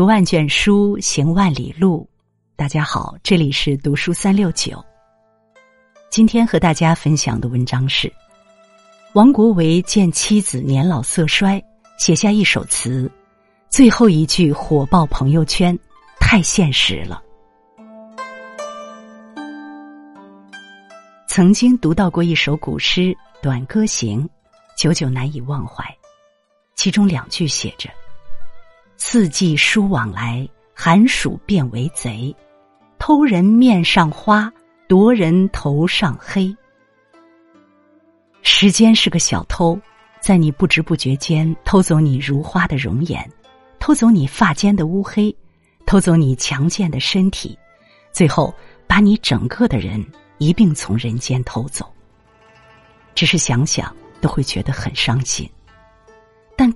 读万卷书，行万里路。大家好，这里是读书三六九。今天和大家分享的文章是王国维见妻子年老色衰，写下一首词，最后一句火爆朋友圈，太现实了。曾经读到过一首古诗《短歌行》，久久难以忘怀。其中两句写着。四季书往来，寒暑变为贼。偷人面上花，夺人头上黑。时间是个小偷，在你不知不觉间偷走你如花的容颜，偷走你发间的乌黑，偷走你强健的身体，最后把你整个的人一并从人间偷走。只是想想都会觉得很伤心。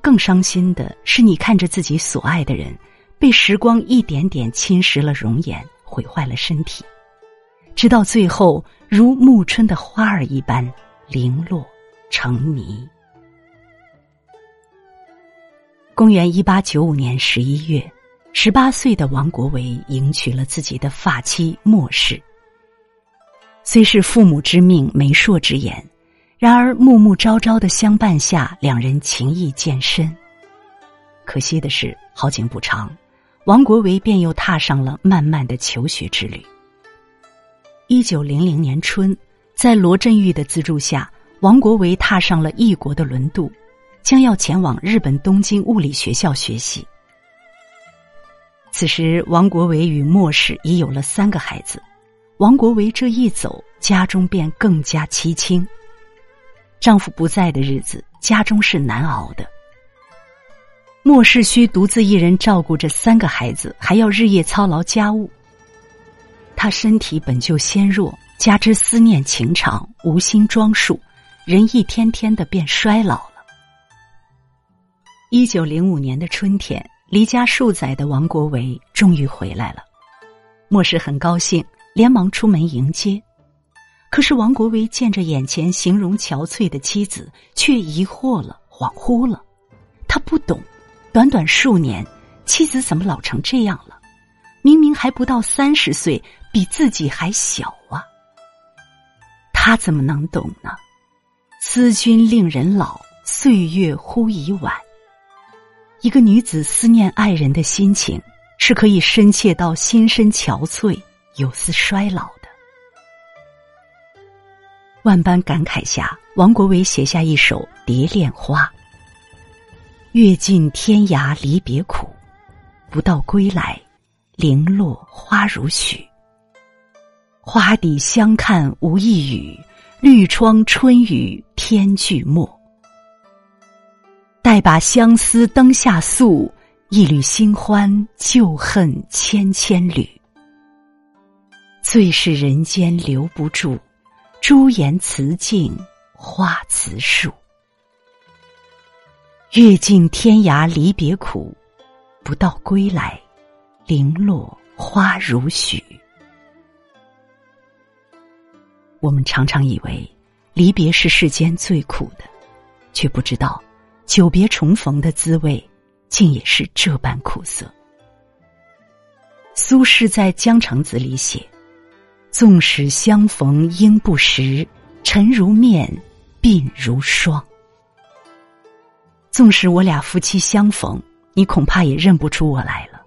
更伤心的是，你看着自己所爱的人，被时光一点点侵蚀了容颜，毁坏了身体，直到最后如暮春的花儿一般零落成泥。公元一八九五年十一月，十八岁的王国维迎娶了自己的发妻莫氏。虽是父母之命、媒妁之言。然而，暮暮朝朝的相伴下，两人情谊渐深。可惜的是，好景不长，王国维便又踏上了漫漫的求学之旅。一九零零年春，在罗振玉的资助下，王国维踏上了异国的轮渡，将要前往日本东京物理学校学习。此时，王国维与莫氏已有了三个孩子，王国维这一走，家中便更加凄清。丈夫不在的日子，家中是难熬的。莫世需独自一人照顾着三个孩子，还要日夜操劳家务。他身体本就纤弱，加之思念情长，无心装束，人一天天的变衰老了。一九零五年的春天，离家数载的王国维终于回来了。莫氏很高兴，连忙出门迎接。可是王国维见着眼前形容憔悴的妻子，却疑惑了，恍惚了。他不懂，短短数年，妻子怎么老成这样了？明明还不到三十岁，比自己还小啊！他怎么能懂呢？思君令人老，岁月忽已晚。一个女子思念爱人的心情，是可以深切到心身憔悴，有丝衰老。万般感慨下，王国维写下一首《蝶恋花》：阅尽天涯离别苦，不到归来，零落花如许。花底相看无一语，绿窗春雨天俱没。待把相思灯下诉，一缕新欢旧恨千千缕。最是人间留不住。朱颜辞镜花辞树，阅尽天涯离别苦，不到归来，零落花如许。我们常常以为离别是世间最苦的，却不知道久别重逢的滋味，竟也是这般苦涩。苏轼在《江城子》里写。纵使相逢应不识，尘如面，鬓如霜。纵使我俩夫妻相逢，你恐怕也认不出我来了，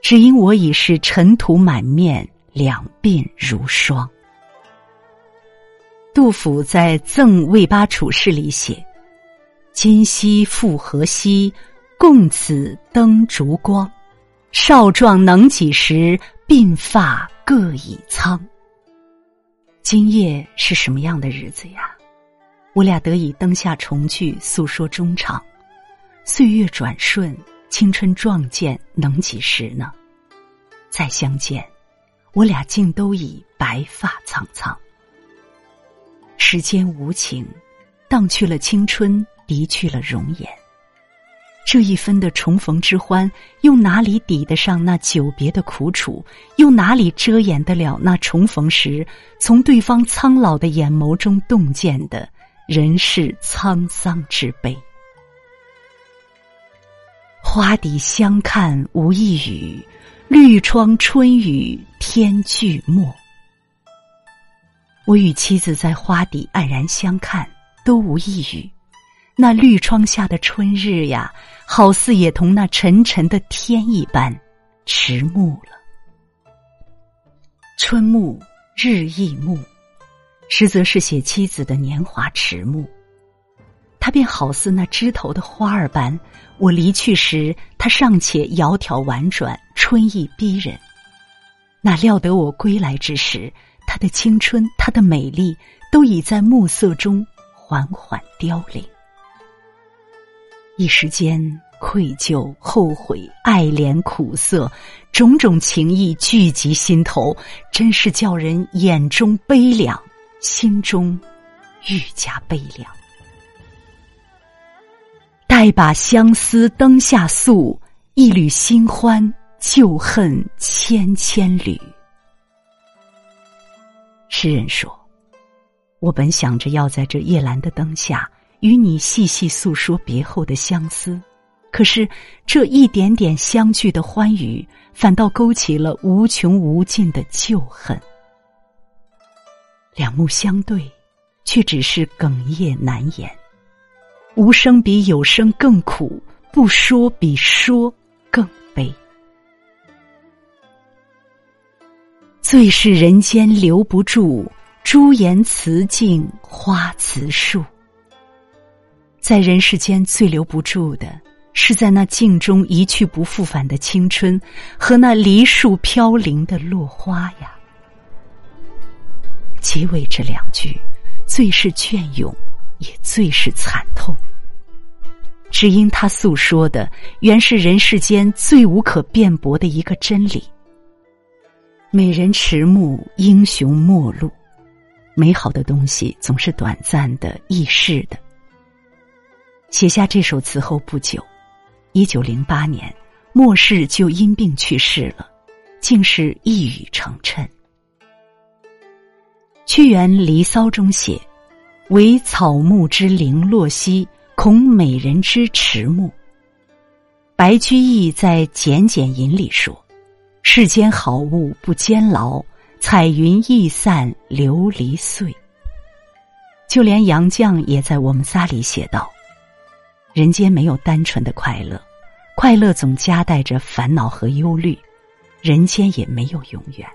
只因我已是尘土满面，两鬓如霜。杜甫在《赠卫八处士》里写：“今夕复何夕，共此灯烛光。少壮能几时，鬓发。”各已苍。今夜是什么样的日子呀？我俩得以灯下重聚，诉说衷肠。岁月转瞬，青春壮健，能几时呢？再相见，我俩竟都已白发苍苍。时间无情，荡去了青春，离去了容颜。这一分的重逢之欢，又哪里抵得上那久别的苦楚？又哪里遮掩得了那重逢时从对方苍老的眼眸中洞见的人世沧桑之悲？花底相看无一语，绿窗春雨天俱没。我与妻子在花底黯然相看，都无一语。那绿窗下的春日呀，好似也同那沉沉的天一般迟暮了。春暮日亦暮，实则是写妻子的年华迟暮。他便好似那枝头的花儿般，我离去时，他尚且窈窕婉转，春意逼人；哪料得我归来之时，他的青春，他的美丽，都已在暮色中缓缓凋零。一时间，愧疚、后悔、爱怜、苦涩，种种情意聚集心头，真是叫人眼中悲凉，心中愈加悲凉。待把相思灯下诉，一缕新欢，旧恨千千缕。诗人说：“我本想着要在这夜阑的灯下，与你细细诉说别后的相思，可是这一点点相聚的欢愉，反倒勾起了无穷无尽的旧恨。两目相对，却只是哽咽难言。无声比有声更苦，不说比说更悲。”最是人间留不住，朱颜辞镜花辞树。在人世间最留不住的，是在那镜中一去不复返的青春，和那梨树飘零的落花呀。结尾这两句，最是隽永，也最是惨痛。只因他诉说的，原是人世间最无可辩驳的一个真理。美人迟暮，英雄末路。美好的东西总是短暂的、易逝的。写下这首词后不久，一九零八年，末世就因病去世了，竟是一语成谶。屈原《离骚》中写：“唯草木之零落兮，恐美人之迟暮。”白居易在《简简吟》里说。世间好物不坚牢，彩云易散琉璃碎。就连杨绛也在我们仨里写道：“人间没有单纯的快乐，快乐总夹带着烦恼和忧虑，人间也没有永远。”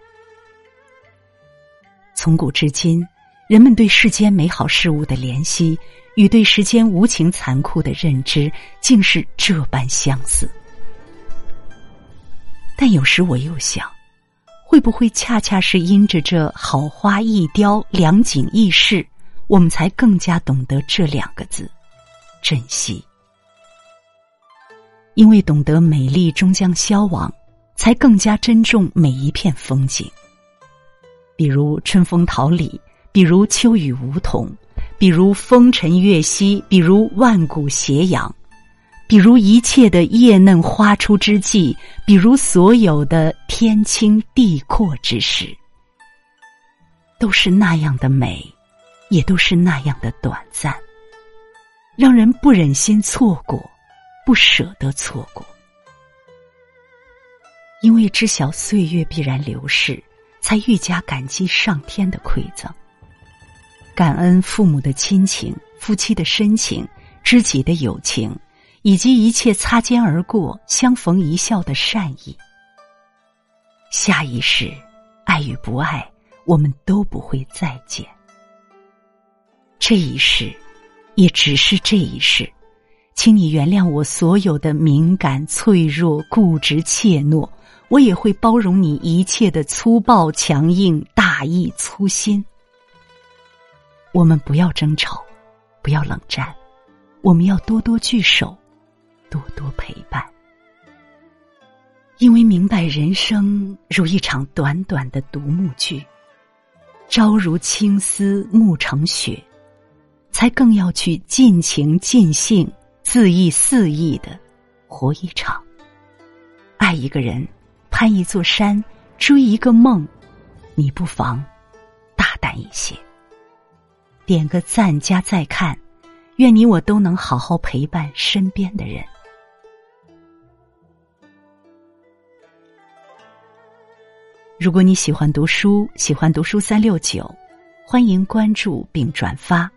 从古至今，人们对世间美好事物的怜惜，与对世间无情残酷的认知，竟是这般相似。但有时我又想，会不会恰恰是因着这好花易凋、良景易逝，我们才更加懂得这两个字——珍惜？因为懂得美丽终将消亡，才更加珍重每一片风景。比如春风桃李，比如秋雨梧桐，比如风尘月兮，比如万古斜阳。比如一切的叶嫩花初之际，比如所有的天清地阔之时，都是那样的美，也都是那样的短暂，让人不忍心错过，不舍得错过。因为知晓岁月必然流逝，才愈加感激上天的馈赠，感恩父母的亲情、夫妻的深情、知己的友情。以及一切擦肩而过、相逢一笑的善意。下一世，爱与不爱，我们都不会再见。这一世，也只是这一世，请你原谅我所有的敏感、脆弱、固执、怯懦，我也会包容你一切的粗暴、强硬、大意、粗心。我们不要争吵，不要冷战，我们要多多聚首。多多陪伴，因为明白人生如一场短短的独幕剧，朝如青丝，暮成雪，才更要去尽情尽兴、恣意肆意的活一场。爱一个人攀一座山追一个梦你不妨大胆一些。点个赞加再看愿你我都能好好陪伴身边的人。如果你喜欢读书喜欢读书三六九欢迎关注并转发。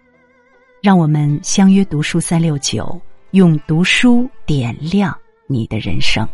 让我们相约读书三六九用读书点亮你的人生。